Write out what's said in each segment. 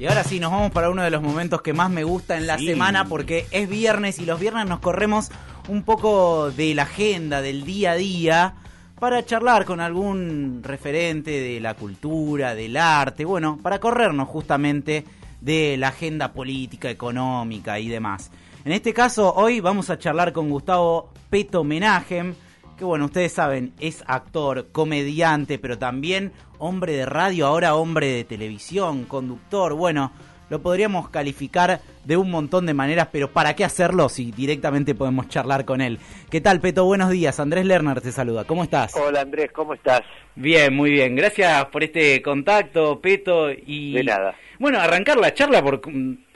Y ahora sí, nos vamos para uno de los momentos que más me gusta en la Sí. semana porque es viernes y los viernes nos corremos un poco de la agenda, del día a día, para charlar con algún referente de la cultura, del arte, bueno, para corrernos justamente de la agenda política, económica y demás. En este caso, hoy vamos a charlar con Gustavo Peto Menajem, que bueno, ustedes saben, es actor, comediante, pero también hombre de radio, ahora hombre de televisión, conductor, bueno, lo podríamos calificar de un montón de maneras, pero ¿para qué hacerlo si directamente podemos charlar con él? ¿Qué tal, Peto? Buenos días, Andrés Lerner te saluda, ¿cómo estás? Hola Andrés, ¿cómo estás? Bien, muy bien, gracias por este contacto, Peto, y... De nada. Bueno, arrancar la charla por,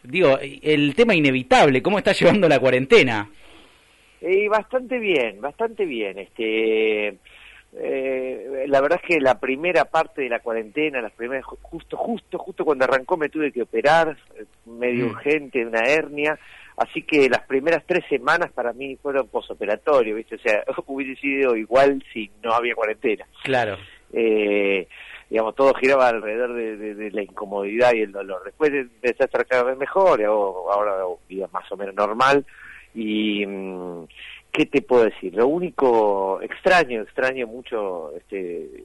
digo, el tema inevitable, ¿cómo está llevando la cuarentena? Eh, bastante bien, bastante bien. Este, eh, la verdad es que la primera parte de la cuarentena, las primeras, ju- justo, justo, justo cuando arrancó me tuve que operar, eh, medio Mm. urgente, una hernia. Así que las primeras tres semanas para mí fueron posoperatorio, ¿viste? O sea, hubiese sido igual si no había cuarentena. Claro. eh, digamos, todo giraba alrededor de, de- de la incomodidad y el dolor. Después empecé a estar cada vez mejor, y hago, ahora hago vida más o menos normal. Y, mm, ¿qué te puedo decir? Lo único extraño, extraño mucho este,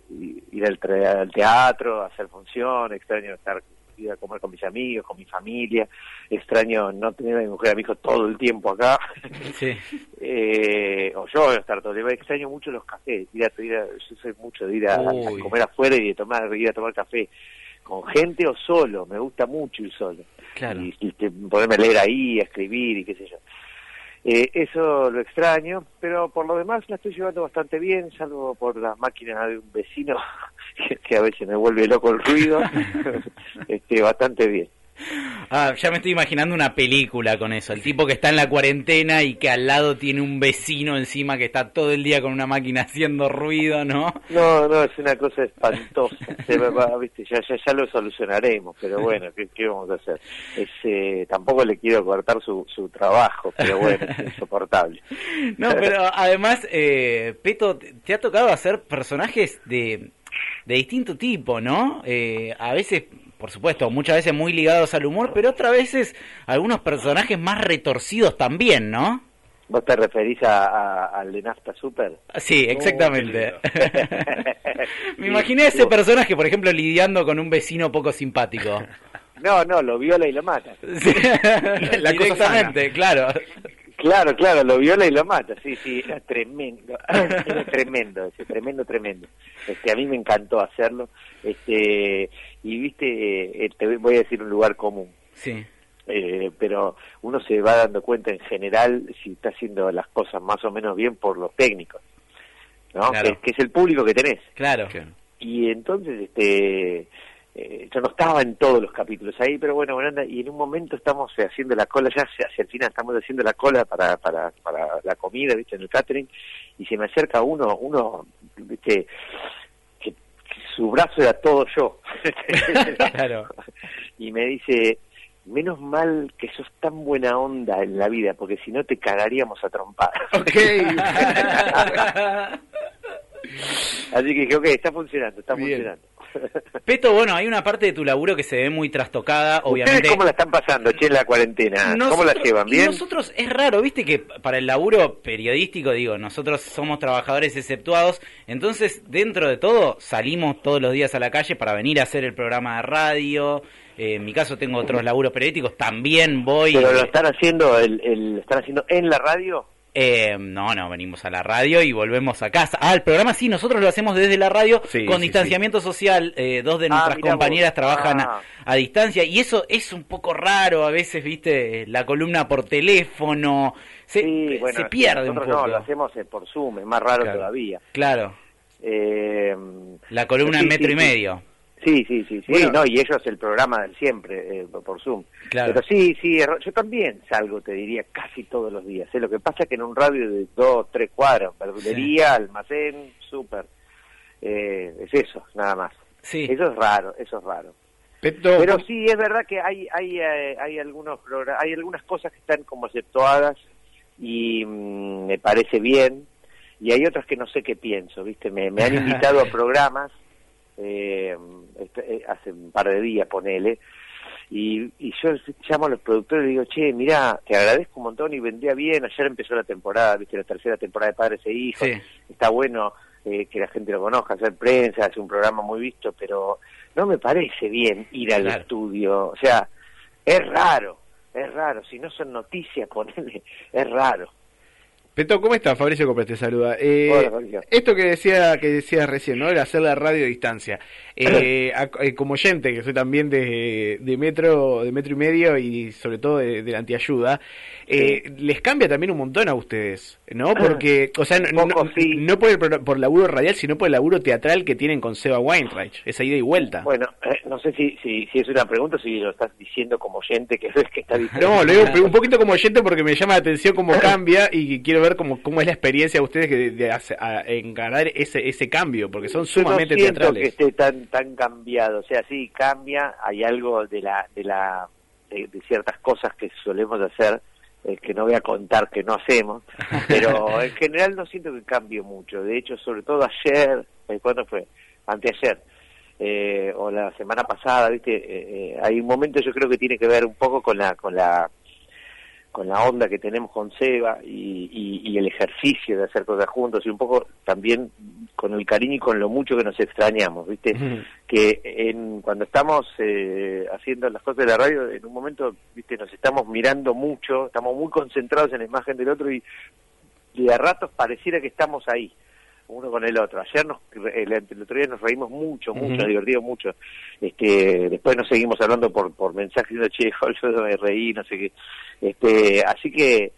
ir al, al teatro, hacer función, extraño estar ir a comer con mis amigos, con mi familia, extraño no tener a mi mujer a mi hijo todo el tiempo acá. Sí. eh, o yo estar todo el día. Extraño mucho los cafés. Ir a, ir a- yo soy mucho de ir a, comer afuera y de tomar, ir a tomar café con gente o solo. Me gusta mucho ir solo. Claro. Y, y ponerme a leer ahí, a escribir y qué sé yo. Eh, eso lo extraño, pero por lo demás la estoy llevando bastante bien, salvo por las máquinas de un vecino que, a veces me vuelve loco el ruido. este, bastante bien. Ah, ya me estoy imaginando una película con eso. El tipo que está en la cuarentena y que al lado tiene un vecino encima que está todo el día con una máquina haciendo ruido, ¿no? No, no, es una cosa espantosa. Se me va, viste, ya, ya, ya lo solucionaremos, pero bueno, ¿qué, qué vamos a hacer? Es, eh, tampoco le quiero cortar su, su trabajo, pero bueno, es insoportable. No, pero además, eh, Peto, te te ha tocado hacer personajes de, de distinto tipo, ¿no? Eh, a veces, por supuesto, muchas veces muy ligados al humor, pero otras veces algunos personajes más retorcidos también, ¿no? ¿Vos te referís a, a- al de Nafta Super? Sí, exactamente. Me imaginé a ese personaje, por ejemplo, lidiando con un vecino poco simpático. No, no, lo viola y lo mata. Sí, La cosa directamente, claro. Claro, claro, lo viola y lo mata, sí, sí, era tremendo, era tremendo, ese, tremendo, tremendo. Este, a mí me encantó hacerlo, este, y viste, eh, te voy a decir un lugar común, Sí, eh, pero uno se va dando cuenta en general si está haciendo las cosas más o menos bien por los técnicos, ¿no? Claro. Que, que es el público que tenés. claro. Y entonces, este, eh, yo no estaba en todos los capítulos ahí, pero bueno, bueno, anda, y en un momento estamos eh, haciendo la cola, ya hacia, el final estamos haciendo la cola para, para, para la comida, viste, en el catering, y se me acerca uno, uno, viste, su brazo era todo yo. Claro. Y me dice, menos mal que sos tan buena onda en la vida, porque si no te cagaríamos a trompar. Así que dije, ok, está funcionando, está Bien. funcionando. Peto, bueno, hay una parte de tu laburo que se ve muy trastocada, obviamente. ¿Ustedes cómo la están pasando, che, en la cuarentena? ¿Cómo la Nosotros- llevan? ¿Bien? Nosotros, es raro, viste que para el laburo periodístico, digo, nosotros somos trabajadores exceptuados, entonces dentro de todo salimos todos los días a la calle para venir a hacer el programa de radio. Eh, en mi caso tengo otros laburos periodísticos, también voy. ¿Pero lo están haciendo, el, el- lo están haciendo en la radio? Eh, no, no, venimos a la radio y volvemos a casa. Ah, el programa sí, nosotros lo hacemos desde la radio Sí, con sí, distanciamiento social. eh, dos de Ah, nuestras compañeras vos. trabajan Ah. a, a distancia y eso es un poco raro a veces, viste, la columna por teléfono. Se, bueno, pierde un poco. no, lo hacemos eh, por Zoom, es más raro Claro. todavía. Claro, Eh, la columna en metro y medio. Sí, sí, sí, sí, Bueno. no, y ellos el programa del siempre, eh, por Zoom. Claro. Pero sí, sí, yo también salgo, te diría, casi todos los días. ¿eh? Lo que pasa es que en un radio de dos, tres cuadras, verdulería, almacén, súper, eh, es eso, nada más. Sí. Eso es raro, eso es raro. Pero sí, es verdad que hay hay eh, hay algunos hay algunas cosas que están como aceptadas y mm, me parece bien y hay otras que no sé qué pienso, ¿viste? Me, me han invitado a programas eh, este, eh, hace un par de días, ponele, Y, y yo llamo a los productores y digo, che, mira, te agradezco un montón y vendría bien, ayer empezó la temporada, viste, la tercera temporada de Padres e Hijos, Sí. está bueno eh, que la gente lo conozca, hacer prensa, hacer un programa muy visto, pero no me parece bien ir al Claro. estudio, o sea, es raro, es raro, si no son noticias, ponele, es raro. ¿Cómo estás? Fabricio Copres te saluda. Eh, Hola, Fabricio. esto que decía que decías recién, ¿no? El hacer la radio a distancia. Eh, a- eh, como oyente, que soy también de, de metro, de metro y medio y sobre todo de, de la antiayuda, eh, les cambia también un montón a ustedes, ¿no? Porque, o sea, no, poco, no- sí. no por el por laburo radial, sino por el laburo teatral que tienen con Seba Weinreich, esa ida y vuelta. Bueno, eh, no sé si, si, si es una pregunta o si lo estás diciendo como oyente que ves que está diciendo. No, lo digo un poquito como oyente porque me llama la atención cómo cambia y quiero ver cómo, cómo es la experiencia de ustedes que de, hace- a- encarar ese, ese cambio, porque son Yo no sumamente siento teatrales. que esté tan tan cambiado, o sea, sí cambia, hay algo de la de la de, de ciertas cosas que solemos hacer eh, que no voy a contar que no hacemos, pero en general no siento que cambie mucho. De hecho, sobre todo ayer, eh, ¿cuándo fue? Anteayer. Eh, o la semana pasada, ¿viste? Eh, hay un momento yo creo que tiene que ver un poco con la con la con la onda que tenemos con Seba y, y, y el ejercicio de hacer cosas juntos y un poco también con el cariño y con lo mucho que nos extrañamos, ¿viste? Que en, cuando estamos eh, haciendo las cosas de la radio, en un momento, viste, nos estamos mirando mucho, estamos muy concentrados en la imagen del otro y, y a ratos pareciera que estamos ahí, uno con el otro. Ayer, nos, el, el otro día nos reímos mucho, mucho, Ujú. nos divertimos mucho. Este, después nos seguimos hablando por, por mensajes diciendo, che, yo me reí, no sé qué. Este, así que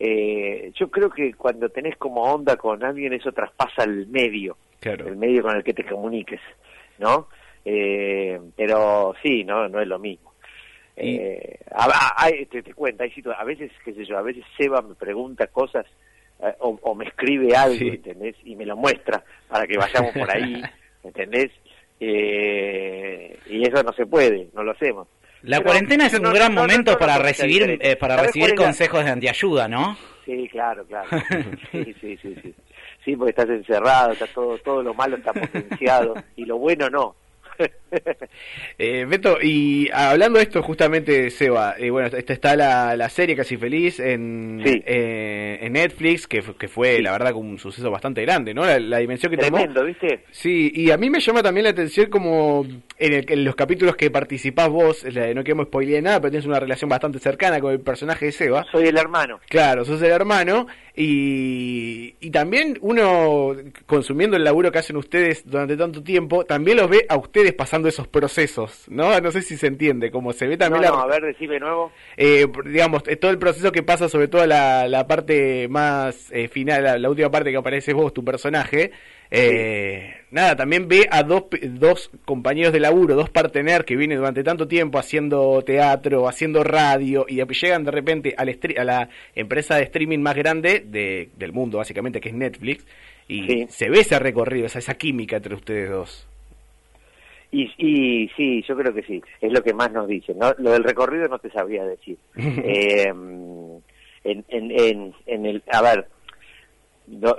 eh, yo creo que cuando tenés como onda con alguien, eso traspasa el medio Claro. el medio con el que te comuniques, ¿no? Eh, pero sí, no, no es lo mismo. Eh, a, te, te cuento, hay a veces, qué sé yo, a veces Seba me pregunta cosas eh, o, o me escribe algo, Sí. ¿entendés? Y me lo muestra para que vayamos por ahí, ¿entendés? Eh, y eso no se puede, no lo hacemos. La Pero- cuarentena es un no- gran no- momento no- para recibir eh, para ¿Sabés recibir consejos de antiayuda, ¿no? Sí, claro, claro. Sí, sí, sí, sí. Sí, porque estás encerrado, está todo, todo lo malo está potenciado y lo bueno no. Eh, Beto, y hablando de esto justamente, Seba, eh, bueno, esta está la, la serie Casi Feliz en, Sí. eh, en Netflix, que, que fue, Sí. la verdad, un suceso bastante grande, ¿no? La, la dimensión que tomó. Tremendo, ¿viste? Sí, y a mí me llama también la atención como en, el- en los capítulos que participás vos, la- no queremos spoilear nada, pero tienes una relación bastante cercana con el personaje de Seba. Soy el hermano. Claro, sos el hermano y, y también uno consumiendo el laburo que hacen ustedes durante tanto tiempo, también los ve a ustedes pasando esos procesos, ¿no? No sé si se entiende, como se ve No, también no, la- a ver, decime de nuevo. eh, digamos, eh, todo el proceso que pasa, sobre todo la, la parte más eh, final, la, la última parte que aparece vos, tu personaje, eh, nada, también ve a dos, dos compañeros de laburo, dos partener que vienen durante tanto tiempo haciendo teatro, haciendo radio, y llegan de repente al a la empresa de streaming más grande de, del mundo, básicamente, que es Netflix, y Sí. se ve ese recorrido, esa, esa química entre ustedes dos. Y, y sí, yo creo que sí, es lo que más nos dicen. ¿no? Lo del recorrido no te sabría decir. Eh, en, en, en, en el, a ver, lo,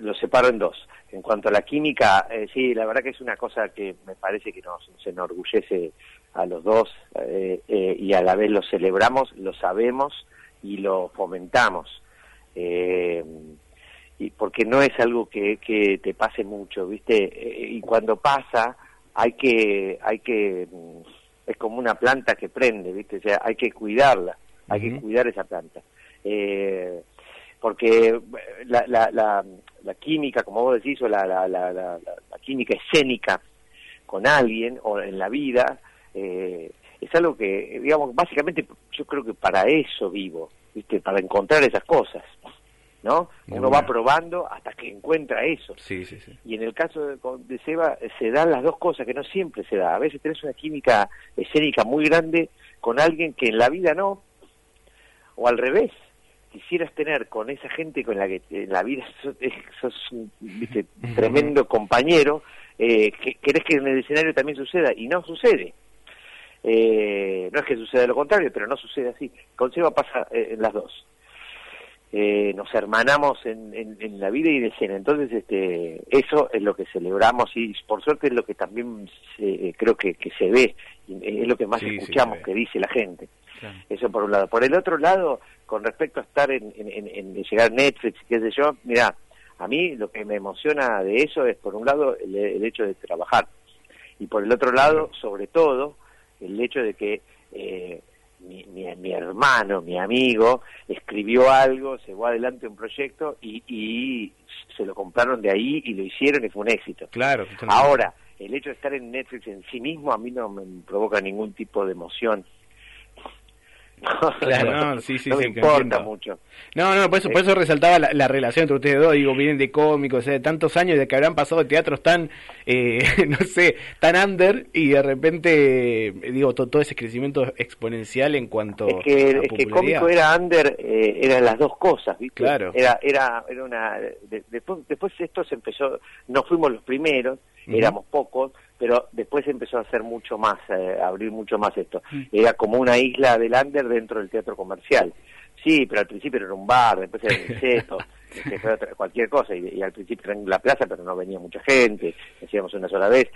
lo separo en dos. En cuanto a la química, eh, sí, la verdad que es una cosa que me parece que nos, se enorgullece a los dos eh, eh, y a la vez lo celebramos, lo sabemos y lo fomentamos. Eh, y porque no es algo que, que te pase mucho, ¿viste? Eh, y cuando pasa, hay que, hay que, mm, es como una planta que prende, ¿viste? O sea, hay que cuidarla, hay que cuidar esa planta. Eh, porque eh, la, la, la, la química, como vos decís, o la, la, la, la, la- la química escénica con alguien o en la vida, eh, es algo que, digamos, básicamente yo creo que para eso vivo, ¿viste? Para encontrar esas cosas, ¿no? Muy Uno va probando hasta que encuentra eso. Sí, sí, sí. Y en el caso de, de Seba eh, se dan las dos cosas que no siempre se da. A veces tenés una química escénica muy grande con alguien que en la vida no, o al revés. Quisieras tener con esa gente con la que en la vida sos, es- sos un ¿viste? tremendo compañero, eh, que querés que en el escenario también suceda y no sucede. Eh, no es que suceda lo contrario, pero no sucede así. Con Seba pasa eh, en las dos. Eh, nos hermanamos en, en, la vida y en escena. Entonces, este, eso es lo que celebramos y por suerte es lo que también se, creo que, que, se ve, es lo que más escuchamos que dice la gente. Eso por un lado. Por el otro lado, con respecto a estar en, en, en llegar a Netflix, qué sé yo, mira, a mí lo que me emociona de eso es, por un lado, el, hecho de trabajar. Y por el otro lado, sobre todo, el hecho de que eh, mi, mi, hermano, mi amigo, escribió algo, se fue adelante un proyecto y, y, se lo compraron de ahí y lo hicieron y fue un éxito. Claro. Ahora, el hecho de estar en Netflix en sí mismo a mí no me provoca ningún tipo de emoción. Claro, no, sí, sí, no me importa mucho. No, no, por eso, por eso resaltaba la, relación entre ustedes dos, digo, vienen de cómicos, o sea, de tantos años de que habrán pasado teatros tan, eh, no sé, tan under y de repente, digo, todo, ese crecimiento exponencial en cuanto es que, a es que cómico era under, eh, eran las dos cosas, ¿viste? Claro. Era, era, era una, después, después esto se empezó, no fuimos los primeros, éramos pocos, pero después empezó a hacer mucho más, eh, a abrir mucho más esto. Mm. Era como una isla del under dentro del teatro comercial. Sí, pero al principio era un bar, después era un seto, cualquier cosa, y, al principio era en la plaza, pero no venía mucha gente, hacíamos una sola vez,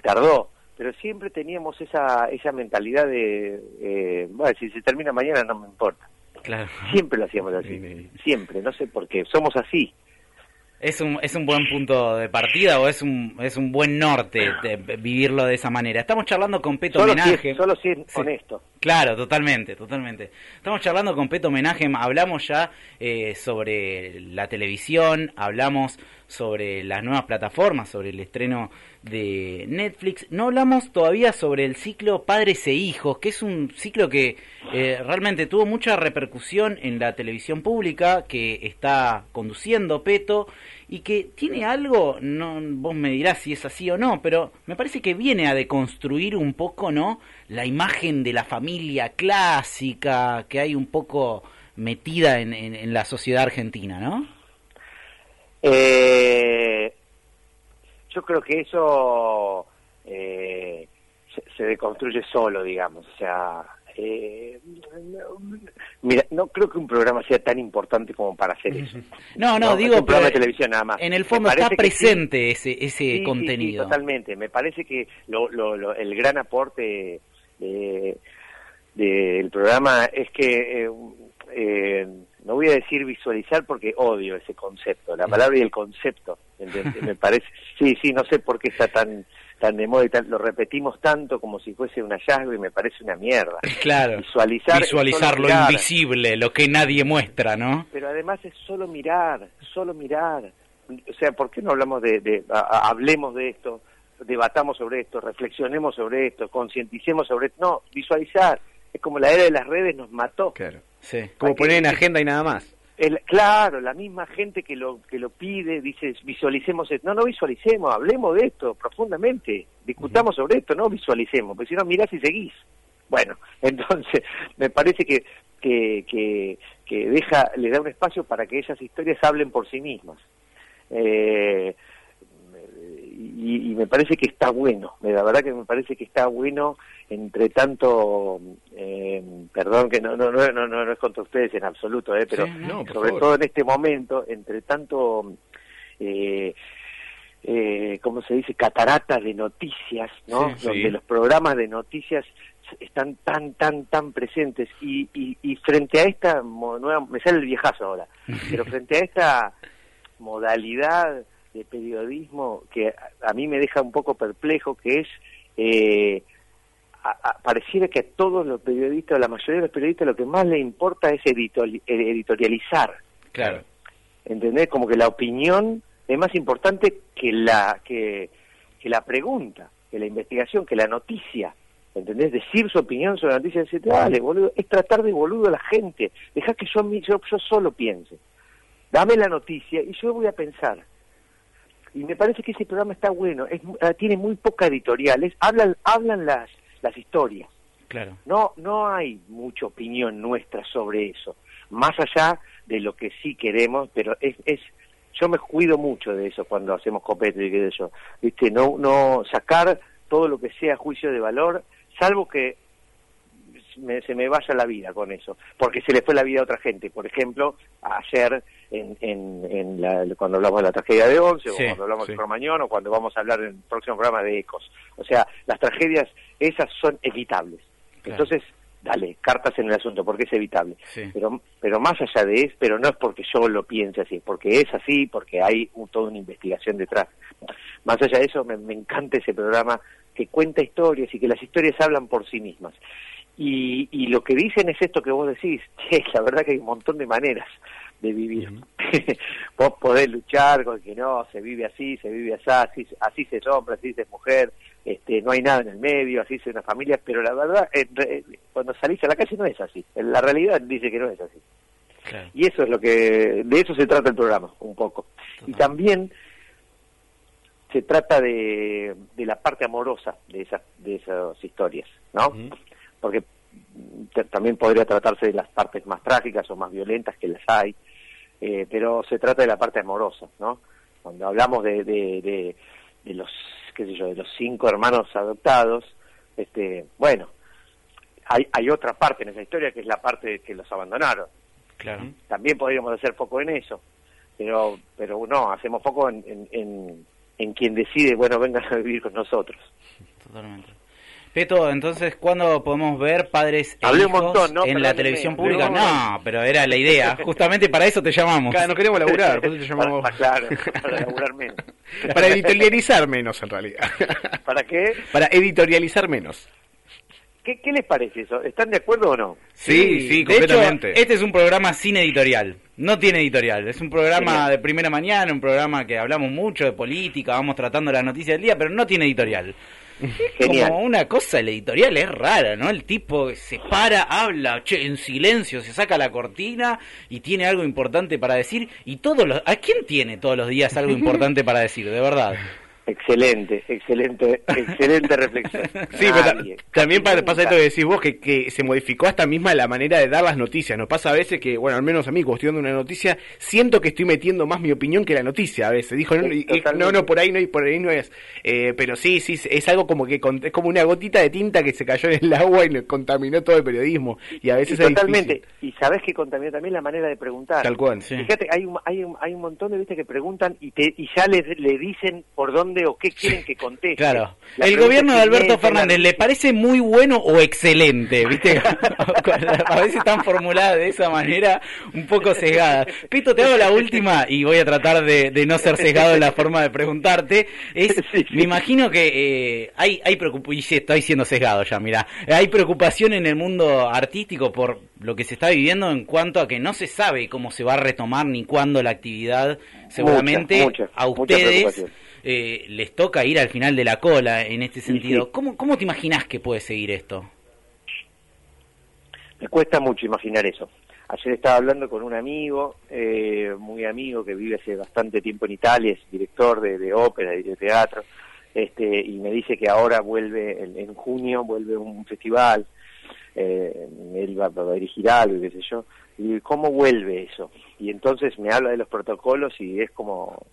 tardó, pero siempre teníamos esa, esa mentalidad de, eh, bueno, si se termina mañana no me importa. Claro. Siempre lo hacíamos así, siempre, no sé por qué, somos así. ¿Es un, ¿Es un buen punto de partida o es un, es un buen norte de vivirlo de esa manera? Estamos charlando con Peto Homenaje. solo si es honesto. Claro, totalmente, totalmente. Estamos charlando con Peto Homenaje, hablamos ya eh, sobre la televisión, hablamos sobre las nuevas plataformas, sobre el estreno de Netflix. No hablamos todavía sobre el ciclo Padres e Hijos, que es un ciclo que eh, realmente tuvo mucha repercusión en la televisión pública, que está conduciendo Peto y que tiene algo, no, vos me dirás si es así o no, pero me parece que viene a deconstruir un poco, ¿no? La imagen de la familia clásica que hay un poco metida en, en la sociedad argentina, ¿no? Eh, yo creo que eso eh, se, deconstruye solo, digamos. O sea, eh, mira, no creo que un programa sea tan importante como para hacer eso. No, no, digo, un programa de televisión nada más. En el fondo está presente ese ese contenido. totalmente. Me parece que lo, lo, el gran aporte del programa es que eh, no voy a decir visualizar porque odio ese concepto, la palabra y el concepto, me parece, sí, sí, no sé por qué está tan tan de moda y tal, lo repetimos tanto como si fuese un hallazgo y me parece una mierda. Claro. Visualizar, Visualizar lo invisible, lo que nadie muestra, ¿no? Pero además es solo mirar, solo mirar. O sea, ¿por qué no hablamos de, de hablemos de esto, debatamos sobre esto, reflexionemos sobre esto, concienticemos sobre esto? No, visualizar. Es como la era de las redes nos mató. Claro Sí, como poner en agenda y nada más. El, claro, la misma gente que lo que lo pide dice visualicemos esto. No, no visualicemos, hablemos de esto profundamente, discutamos sobre esto, no visualicemos, porque si no mirás y seguís. Bueno, entonces me parece que, que, que, que deja, le da un espacio para que esas historias hablen por sí mismas. Eh, y, me parece que está bueno, la verdad que me parece que está bueno entre tanto, eh, perdón que no, no, no, no, no es contra ustedes en absoluto, eh, pero sobre todo en este momento, entre tanto, eh, eh, ¿cómo se dice? Cataratas de noticias, ¿no? Donde los programas de noticias están tan, tan, tan presentes y, y, y frente a esta nueva, me sale el viejazo ahora, pero frente a esta modalidad de periodismo que a, mí me deja un poco perplejo, que es, eh, pareciera que a todos los periodistas, a la mayoría de los periodistas, lo que más le importa es editorializar. Claro. ¿Entendés? Como que la opinión es más importante que la, que, que la pregunta, que la investigación, que la noticia. ¿Entendés? Decir su opinión sobre la noticia, decir, dale, boludo, es tratar de boludo a la gente. Deja que yo, yo, yo solo piense. Dame la noticia y yo voy a pensar y me parece que ese programa está bueno, es, ah, tiene muy poca editoriales, hablan, hablan las, las historias. Claro. No, no hay mucha opinión nuestra sobre eso, más allá de lo que sí queremos, pero es, es yo me cuido mucho de eso cuando hacemos copete y qué sé yo, viste, no, no sacar todo lo que sea juicio de valor, salvo que se me vaya la vida con eso, porque se le fue la vida a otra gente. Por ejemplo, ayer, en, en, cuando hablamos de la tragedia de Once, o cuando hablamos de Cromañón, o cuando vamos a hablar en el próximo programa de Ecos. O sea, las tragedias, esas son evitables. Entonces, dale, cartas en el asunto, porque es evitable. Pero, pero más allá de eso, pero no es porque yo lo piense así, porque es así, porque hay toda una investigación detrás. Más allá de eso, me, encanta ese programa que cuenta historias y que las historias hablan por sí mismas. Y, y lo que dicen es esto que vos decís, que la verdad que hay un montón de maneras de vivir. vos podés luchar con que no, se vive así, se vive así, así, así se es hombre, así se es mujer, este, no hay nada en el medio, así es una familia, pero la verdad, cuando salís a la calle no es así. La realidad dice que no es así. Y eso es lo que, de eso se trata el programa, un poco. Y también se trata de, de la parte amorosa de esas, de esas historias, ¿no? Porque también podría tratarse de las partes más trágicas o más violentas que las hay, eh, pero se trata de la parte amorosa, ¿no? Cuando hablamos de, de, de, los, qué sé yo, de los cinco hermanos adoptados, este, bueno, hay, hay otra parte en esa historia que es la parte que los abandonaron. Claro. También podríamos hacer foco en eso, pero, pero no, hacemos foco en, en, en quien decide, bueno, vengan a vivir con nosotros. Totalmente. Peto, entonces, ¿cuándo podemos ver Padres e en la televisión pública? No, pero era la idea. Justamente para eso te llamamos. no queremos laburar, por eso te llamamos. Para, claro, para laburar menos. para editorializar menos, en realidad. ¿Para qué? Para editorializar menos. ¿Qué, ¿Qué, les parece eso? ¿Están de acuerdo o no? Sí, sí, completamente. este es un programa sin editorial. No tiene editorial. Es un programa de primera mañana, un programa que hablamos mucho de política, vamos tratando las noticias del día, pero no tiene editorial. Como una cosa, el editorial es rara, ¿no? El tipo se para, habla en silencio, se saca la cortina y tiene algo importante para decir. Y todos los. ¿A quién tiene todos los días algo importante para decir, de verdad? Excelente, excelente, excelente reflexión. Sí, pero también pasa esto que decís vos, que, que se modificó hasta misma la manera de dar las noticias. Nos pasa a veces que, bueno, al menos a mí, cuando estoy dando una noticia, siento que estoy metiendo más mi opinión que la noticia a veces. Dijo, no, no, por ahí no, y por ahí no es. Eh, pero sí, sí, es algo como que es como una gotita de tinta que se cayó en el agua y contaminó todo el periodismo. Y a veces Totalmente. Y sabes que contaminó también la manera de preguntar. Tal cual. Fíjate, hay un, hay, un, hay un montón de viste que preguntan y, te, y ya le, le dicen por dónde o qué quieren que conteste. Claro. el gobierno de Alberto Fernández, ¿le parece muy bueno o excelente? ¿Viste? a veces están formuladas de esa manera, un poco sesgadas. Pito, te hago la última y voy a tratar de, no ser sesgado en la forma de preguntarte. Es, Me imagino que eh, hay, hay preocupación, y estoy siendo sesgado ya, mira, hay preocupación en el mundo artístico por lo que se está viviendo en cuanto a que no se sabe cómo se va a retomar ni cuándo la actividad. Seguramente a ustedes eh, les toca ir al final de la cola en este sentido. ¿Cómo, ¿Cómo te imaginas que puede seguir esto? Me cuesta mucho imaginar eso. Ayer estaba hablando con un amigo, eh, muy amigo, que vive hace bastante tiempo en Italia, es director de, ópera y de teatro, este, y me dice que ahora vuelve, en, junio vuelve un festival, eh, él va, a dirigir algo, qué sé yo, y cómo vuelve eso. Y entonces me habla de los protocolos y es como,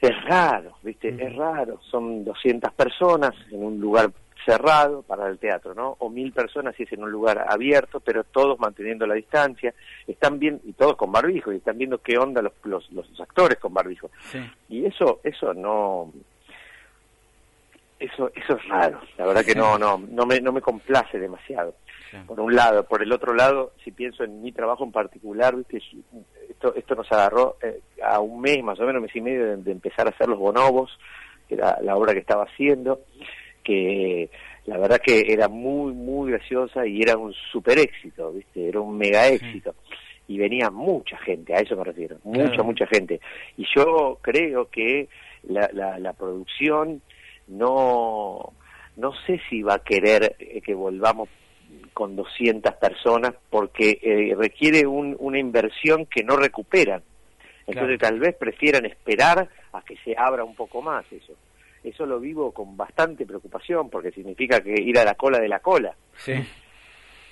es raro, ¿viste? Es raro. Son 200 personas en un lugar cerrado para el teatro, ¿no? O mil personas si es en un lugar abierto, pero todos manteniendo la distancia. Están bien, y todos con barbijo, y están viendo qué onda los, los, los actores con barbijo. Y eso, eso no... Eso, eso es raro. La verdad que no, no, no me, no me complace demasiado. Por un lado. Por el otro lado, si pienso en mi trabajo en particular, ¿viste? esto, esto nos agarró eh, a un mes, más o menos, mes y medio, de, empezar a hacer los bonobos, que era la obra que estaba haciendo, que la verdad que era muy, muy graciosa y era un super éxito, ¿viste? Era un mega éxito. Y venía mucha gente, a eso me refiero, mucha, mucha gente. Y yo creo que la, la, la producción no, no sé si va a querer eh, que volvamos con 200 personas porque eh, requiere una inversión que no recuperan. Entonces tal vez prefieran esperar a que se abra un poco más eso. Eso lo vivo con bastante preocupación porque significa que ir a la cola de la cola. Sí.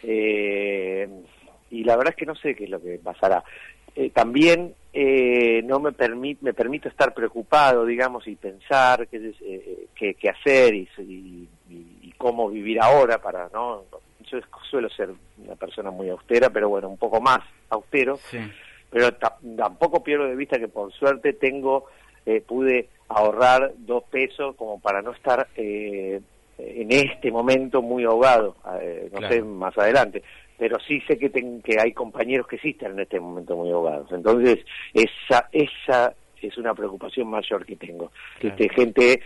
Eh, y la verdad es que no sé qué es lo que pasará. Eh, también no me, permit, me permito estar preocupado, digamos, y pensar qué, qué, hacer y, y, y, cómo vivir ahora para no yo suelo ser una persona muy austera, pero bueno, un poco más austero. Sí. Pero ta- tampoco pierdo de vista que por suerte tengo, eh, pude ahorrar dos pesos como para no estar eh, en este momento muy ahogado, eh, no Claro. sé más adelante. Pero sí sé que, ten- que hay compañeros que sí están en este momento muy ahogados. Entonces, esa, esa es una preocupación mayor que tengo. Claro. Este, gente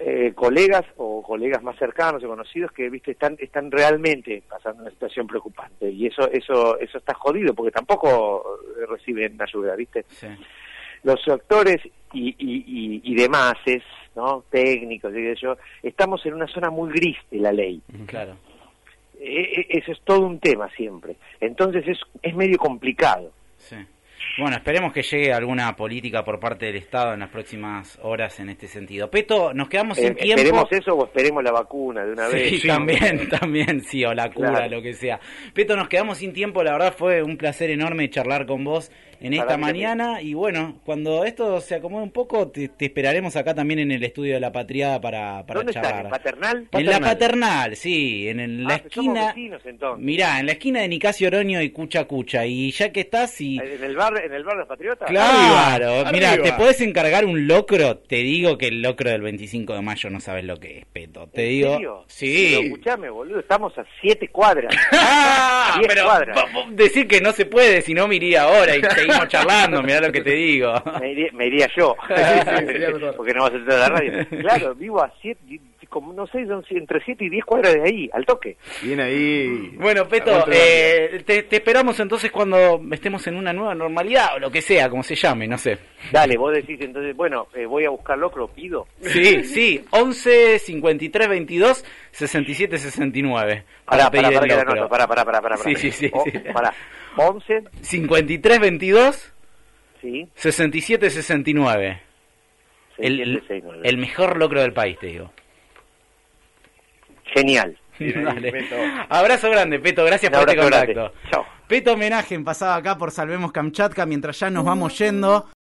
eh, colegas o colegas más cercanos o conocidos que viste están están realmente pasando una situación preocupante y eso eso eso está jodido porque tampoco reciben ayuda viste Sí. los actores y, y, y, y demás no técnicos y de yo estamos en una zona muy gris de la ley Claro. E- e- eso es todo un tema siempre entonces es es medio complicado Sí. Bueno, esperemos que llegue alguna política por parte del Estado en las próximas horas en este sentido. Peto, nos quedamos sin Eh, tiempo. esperemos eso o esperemos la vacuna de una Sí, vez también, también, sí, o la cura, Claro. lo que sea. Peto, nos quedamos sin tiempo, la verdad fue un placer enorme charlar con vos en esta mañana y bueno, cuando esto se acomode un poco, te, te esperaremos acá también en el estudio de la Patriada para, para charlar. ¿En Paternal? En la paternal, sí, en el- la Ah, que somos esquina. vecinos, entonces. Mirá, en la esquina de Nicasio Oroño y Cucha Cucha. Y ya que estás y. ¿En el bar, en el bar de Patriota? Claro, Arriba, mira, arriba. te podés encargar un locro. Te digo que el locro del 25 de mayo no sabes lo que es, Peto. Te ¿En digo. serio? Pero Sí. escuchame, boludo, estamos a siete cuadras. Ah, Diez pero cuadras. decir que no se puede, si no me iría ahora y seguimos charlando, mirá lo que te digo. me, iría, me iría yo. sí, sería mejor. Porque no vas a entrar a la radio. Claro, vivo a siete, como no sé, son entre siete y diez cuadras de ahí, al toque. Bien ahí. Bueno, Peto, eh, te, te esperamos entonces cuando estemos en una nueva normalidad o lo que sea, como se llame, no sé. Dale, vos decís entonces, bueno, eh, voy a buscar locro, pido. Sí, sí, 11 53 22 67 69. Pará, pedir pará, el pará, que la locro. anoto, pará, pará, pará, pará. Sí, sí, sí, Oh, sí. Pará, 11, 53 22 sí, 67 69. El, 6769. el mejor locro del país, te digo. Genial. Peto. Abrazo grande, Peto, gracias Un por este contacto. Chao. Peto Homenaje pasaba acá por Salvemos Kamchatka mientras ya nos vamos yendo.